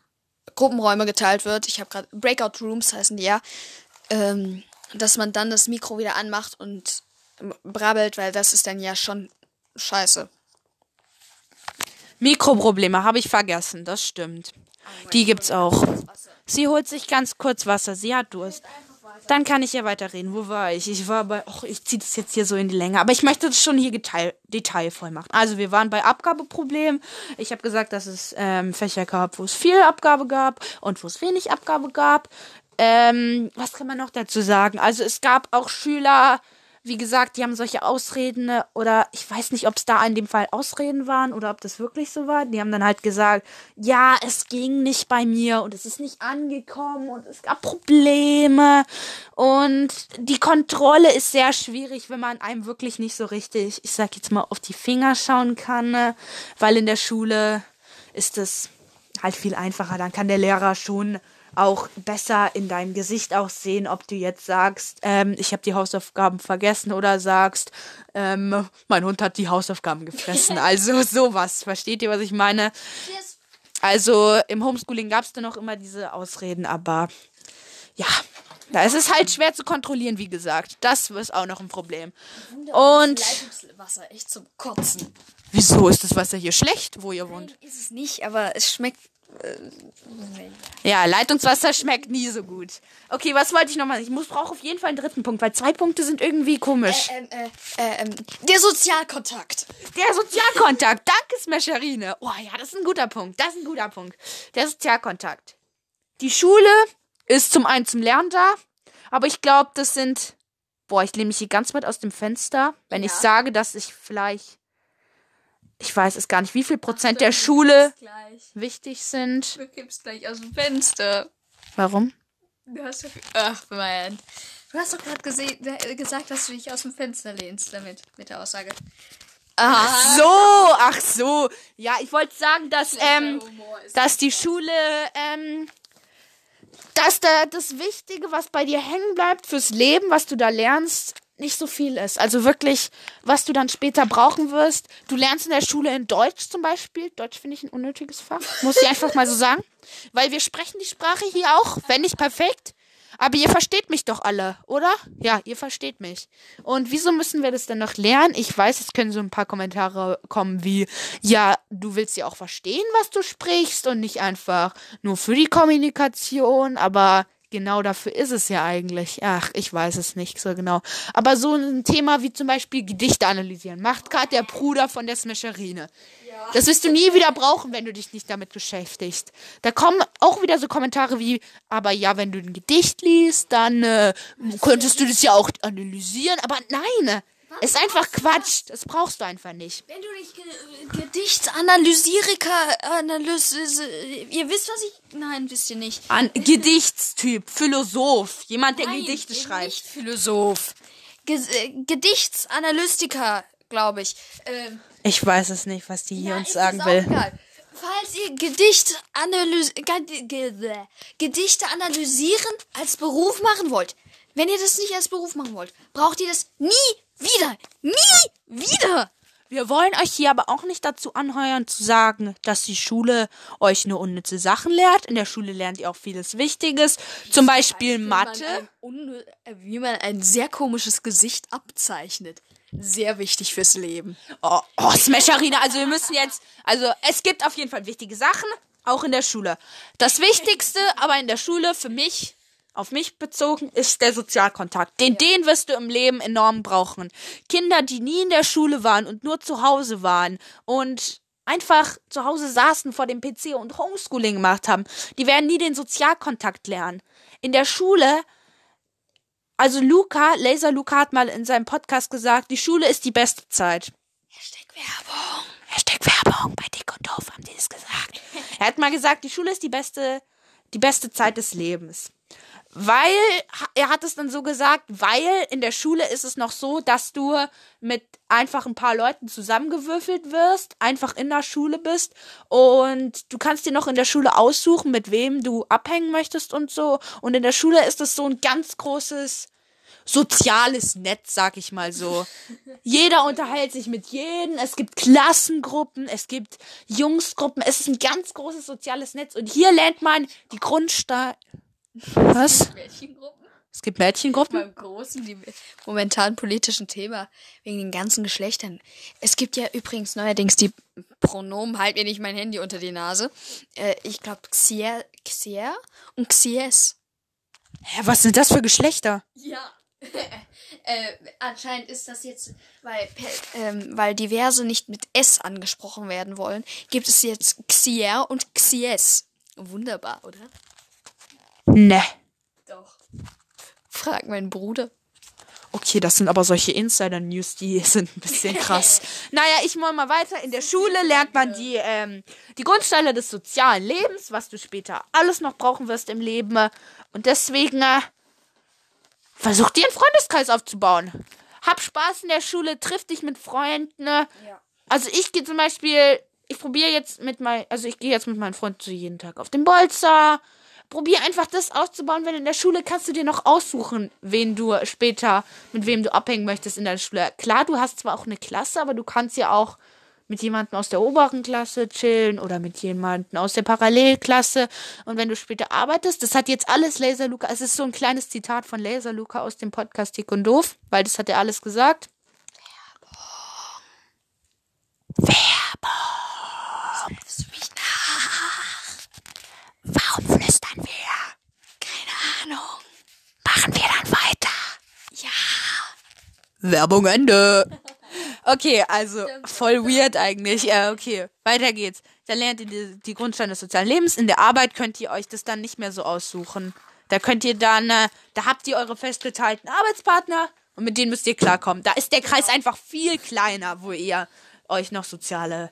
[SPEAKER 2] Gruppenräume geteilt wird, ich habe gerade Breakout Rooms heißen die ja, ähm, dass man dann das Mikro wieder anmacht und brabbelt, weil das ist dann ja schon scheiße.
[SPEAKER 3] Mikroprobleme habe ich vergessen, das stimmt. Die gibt's auch. Sie holt sich ganz kurz Wasser, sie hat Durst. Dann kann ich ja weiterreden. Wo war ich? Ich war bei. Och, ich ziehe das jetzt hier so in die Länge. Aber ich möchte das schon hier detail, detailvoll machen. Also, wir waren bei Abgabeproblemen. Ich habe gesagt, dass es ähm, Fächer gab, wo es viel Abgabe gab und wo es wenig Abgabe gab. Ähm, was kann man noch dazu sagen? Also, es gab auch Schüler, wie gesagt, die haben solche Ausreden ne, oder ich weiß nicht, ob es da in dem Fall Ausreden waren oder ob das wirklich so war. Die haben dann halt gesagt, ja, es ging nicht bei mir und es ist nicht angekommen und es gab Probleme und die Kontrolle ist sehr schwierig, wenn man einem wirklich nicht so richtig, ich sag jetzt mal, auf die Finger schauen kann, ne, weil in der Schule ist es halt viel einfacher. Dann kann der Lehrer schon auch besser in deinem Gesicht auch sehen, ob du jetzt sagst, ähm, ich habe die Hausaufgaben vergessen oder sagst, ähm, mein Hund hat die Hausaufgaben gefressen. [LAUGHS] Also sowas. Versteht ihr, was ich meine? Also im Homeschooling gab es dann auch immer diese Ausreden, aber ja, da ist es halt schwer zu kontrollieren, wie gesagt. Das ist auch noch ein Problem. Und
[SPEAKER 2] Leitungswasser echt zum Kotzen.
[SPEAKER 3] Wieso ist das Wasser hier schlecht, wo ihr wohnt?
[SPEAKER 2] Nein, ist es nicht, aber es schmeckt
[SPEAKER 3] ja, Leitungswasser schmeckt nie so gut. Okay, was wollte ich nochmal? Ich muss brauche auf jeden Fall einen dritten Punkt, weil zwei Punkte sind irgendwie komisch.
[SPEAKER 2] Äh, äh, äh, ähm, der Sozialkontakt.
[SPEAKER 3] Der Sozialkontakt. Danke, Smascherine. Oh ja, das ist ein guter Punkt. Das ist ein guter Punkt. Der Sozialkontakt. Die Schule ist zum einen zum Lernen da, aber ich glaube, das sind. Boah, ich lehne mich hier ganz weit aus dem Fenster, wenn ja. ich sage, dass ich vielleicht ich weiß es gar nicht, wie viel Prozent der Schule wichtig sind.
[SPEAKER 2] Du kippst gleich aus dem Fenster.
[SPEAKER 3] Warum?
[SPEAKER 2] Du hast doch, ach man. Du hast doch gerade gesagt, dass du dich aus dem Fenster lehnst damit, mit der Aussage.
[SPEAKER 3] Ach so, ach so. Ja, ich wollte sagen, dass, ähm, dass die Schule, ähm, dass da das Wichtige, was bei dir hängen bleibt fürs Leben, was du da lernst, nicht so viel ist. Also wirklich, was du dann später brauchen wirst. Du lernst in der Schule in Deutsch zum Beispiel. Deutsch finde ich ein unnötiges Fach. Muss ich einfach mal so sagen. Weil wir sprechen die Sprache hier auch, wenn nicht perfekt. Aber ihr versteht mich doch alle, oder? Ja, ihr versteht mich. Und wieso müssen wir das denn noch lernen? Ich weiß, es können so ein paar Kommentare kommen wie, ja, du willst ja auch verstehen, was du sprichst und nicht einfach nur für die Kommunikation, aber Genau dafür ist es ja eigentlich. Ach, ich weiß es nicht so genau. Aber so ein Thema wie zum Beispiel Gedichte analysieren macht gerade der Bruder von der Smascherine. Ja. Das wirst du nie wieder brauchen, wenn du dich nicht damit beschäftigst. Da kommen auch wieder so Kommentare wie, aber ja, wenn du ein Gedicht liest, dann äh, könntest du das ja auch analysieren. Aber nein, ist einfach Quatsch. Das brauchst du einfach nicht.
[SPEAKER 2] Wenn du nicht Ge Gedichtsanalysiker, Analyse, ihr wisst, was ich. Nein, wisst ihr nicht.
[SPEAKER 3] An Gedichtstyp, Philosoph. Jemand, der Nein, Gedichte schreibt. Nicht
[SPEAKER 2] Philosoph. Ge äh, Gedichtsanalystiker, glaube ich.
[SPEAKER 3] Ähm, ich weiß es nicht, was die hier ja, uns sagen will. Egal.
[SPEAKER 2] Falls ihr Gedicht analyse, Gedichte analysieren als Beruf machen wollt, wenn ihr das nicht als Beruf machen wollt, braucht ihr das nie wieder. Nie wieder.
[SPEAKER 3] Wir wollen euch hier aber auch nicht dazu anheuern zu sagen, dass die Schule euch nur unnütze Sachen lehrt. In der Schule lernt ihr auch vieles Wichtiges. Zum Beispiel Mathe.
[SPEAKER 2] Man wie man ein sehr komisches Gesicht abzeichnet. Sehr wichtig fürs Leben.
[SPEAKER 3] Oh, oh Smasherina, also wir müssen jetzt, also es gibt auf jeden Fall wichtige Sachen, Auch in der Schule. Das Wichtigste aber in der Schule für mich, auf mich bezogen, ist der Sozialkontakt. Den, den wirst du im Leben enorm brauchen. Kinder, die nie in der Schule waren und nur zu Hause waren und einfach zu Hause saßen vor dem PC und Homeschooling gemacht haben, die werden nie den Sozialkontakt lernen. In der Schule also Luca, Laser Luca hat mal in seinem Podcast gesagt, die Schule ist die beste Zeit.
[SPEAKER 2] Hashtag Werbung.
[SPEAKER 3] Hashtag Werbung, bei Dick und Doof haben die das gesagt. [LAUGHS] er hat mal gesagt, die Schule ist die beste, die beste Zeit des Lebens. Weil, er hat es dann so gesagt, weil in der Schule ist es noch so, dass du mit einfach ein paar Leuten zusammengewürfelt wirst, einfach in der Schule bist und du kannst dir noch in der Schule aussuchen, mit wem du abhängen möchtest und so. Und in der Schule ist es so ein ganz großes soziales Netz, sag ich mal so. Jeder unterhält sich mit jedem. Es gibt Klassengruppen, es gibt Jungsgruppen. Es ist ein ganz großes soziales Netz. Und hier lernt man die Grundsteine. Was?
[SPEAKER 2] Mädchengruppen?
[SPEAKER 3] Es gibt Mädchengruppen?
[SPEAKER 2] Beim großen, die momentan politischen Thema, wegen den ganzen Geschlechtern. Es gibt ja übrigens neuerdings die Pronomen, halt mir nicht mein Handy unter die Nase. Äh, ich glaube Xier, Xier und Xies.
[SPEAKER 3] Hä, was sind das für Geschlechter?
[SPEAKER 2] Ja. [LAUGHS] äh, anscheinend ist das jetzt, weil, ähm, weil diverse nicht mit S angesprochen werden wollen, gibt es jetzt Xier und Xies. Wunderbar, oder?
[SPEAKER 3] Ne.
[SPEAKER 2] Doch. Frag meinen Bruder.
[SPEAKER 3] Okay, das sind aber solche Insider-News, die [LAUGHS] sind ein bisschen krass. [LAUGHS] naja, ich mache mal weiter. In der Schule lernt man die, ähm, die Grundsteine des sozialen Lebens, was du später alles noch brauchen wirst im Leben. Und deswegen äh, versuch dir einen Freundeskreis aufzubauen. Hab Spaß in der Schule, triff dich mit Freunden. Ja. Also ich gehe zum Beispiel, ich probiere jetzt mit mein, also ich gehe jetzt mit meinen Freunden so jeden Tag auf den Bolzer probier einfach das auszubauen, wenn in der Schule kannst du dir noch aussuchen, wen du später, mit wem du abhängen möchtest in der Schule. Klar, du hast zwar auch eine Klasse, aber du kannst ja auch mit jemandem aus der oberen Klasse chillen oder mit jemandem aus der Parallelklasse. Und wenn du später arbeitest, das hat jetzt alles Laser Luca, es ist so ein kleines Zitat von Laser Luca aus dem Podcast Dick und Doof, weil das hat er alles gesagt. Werbung. Werbung. Warum flüstern wir?
[SPEAKER 2] Keine Ahnung.
[SPEAKER 3] Machen wir dann weiter? Ja. Werbung Ende. [LAUGHS] Okay, also voll weird eigentlich. Ja, okay. Weiter geht's. Da lernt ihr die, die Grundsteine des sozialen Lebens. In der Arbeit könnt ihr euch das dann nicht mehr so aussuchen. Da könnt ihr dann, äh, da habt ihr eure festgeteilten Arbeitspartner und mit denen müsst ihr klarkommen. Da ist der Kreis einfach viel kleiner, wo ihr euch noch soziale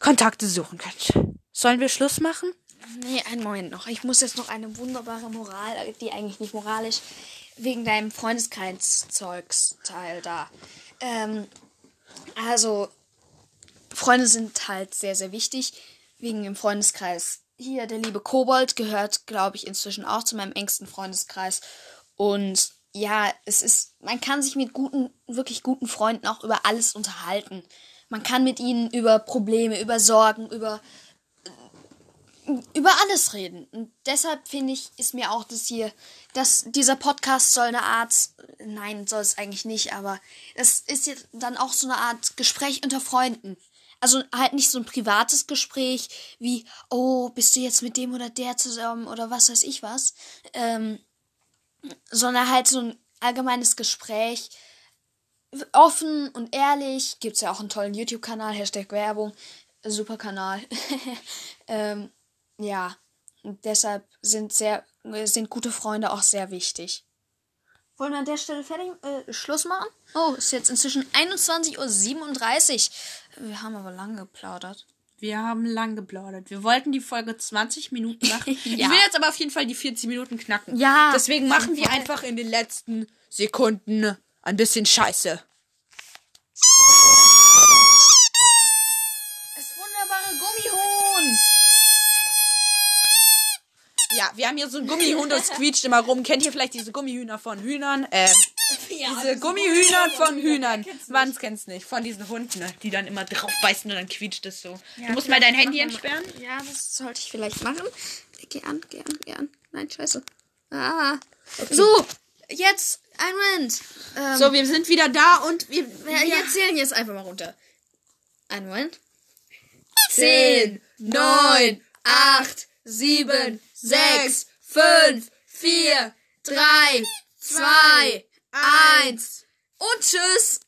[SPEAKER 3] Kontakte suchen könnt. Sollen wir Schluss machen?
[SPEAKER 2] Nee, einen Moment noch. Ich muss jetzt noch eine wunderbare Moral, die eigentlich nicht moralisch, wegen deinem Freundeskreiszeugs-Teil da. Ähm, also, Freunde sind halt sehr, sehr wichtig, wegen dem Freundeskreis. Hier, der liebe Kobold gehört, glaube ich, inzwischen auch zu meinem engsten Freundeskreis. Und ja, es ist, man kann sich mit guten, wirklich guten Freunden auch über alles unterhalten. Man kann mit ihnen über Probleme, über Sorgen, über über alles reden. Und deshalb finde ich, ist mir auch das hier, dass dieser Podcast soll eine Art, nein, soll es eigentlich nicht, aber es ist jetzt dann auch so eine Art Gespräch unter Freunden. Also halt nicht so ein privates Gespräch wie, oh, bist du jetzt mit dem oder der zusammen oder was weiß ich was, ähm, sondern halt so ein allgemeines Gespräch, offen und ehrlich. Gibt's ja auch einen tollen YouTube-Kanal, Hashtag Werbung, super Kanal. [LAUGHS] ähm, ja, und deshalb sind sehr sind gute Freunde auch sehr wichtig. Wollen wir an der Stelle fertig äh, Schluss machen? Oh, ist jetzt inzwischen 21.37 Uhr. Wir haben aber lang geplaudert.
[SPEAKER 3] Wir haben lang geplaudert. Wir wollten die Folge 20 Minuten machen. [LAUGHS] ja. Ich will jetzt aber auf jeden Fall die 40 Minuten knacken.
[SPEAKER 2] Ja.
[SPEAKER 3] Deswegen machen wir einfach in den letzten Sekunden ein bisschen Scheiße. Wir haben hier so ein Gummihund, das quietscht immer rum. Kennt ihr vielleicht diese Gummihühner von Hühnern? Äh, [LAUGHS] ja, diese Gummihühner von Hühnern. Wann kennt's nicht? Von diesen Hunden, ne? die dann immer drauf beißen und dann quietscht es so. Ja, du musst mal dein Handy entsperren.
[SPEAKER 2] Ja, das sollte ich vielleicht machen. Geh an, geh an, geh an. Nein, scheiße. Ah. Okay. So, jetzt ein Moment.
[SPEAKER 3] Ähm, so, wir sind wieder da und wir,
[SPEAKER 2] ja, wir zählen jetzt einfach mal runter. Ein Moment.
[SPEAKER 3] Zehn, neun,
[SPEAKER 2] acht, sieben, sechs, fünf, vier, drei, zwei, eins und tschüss.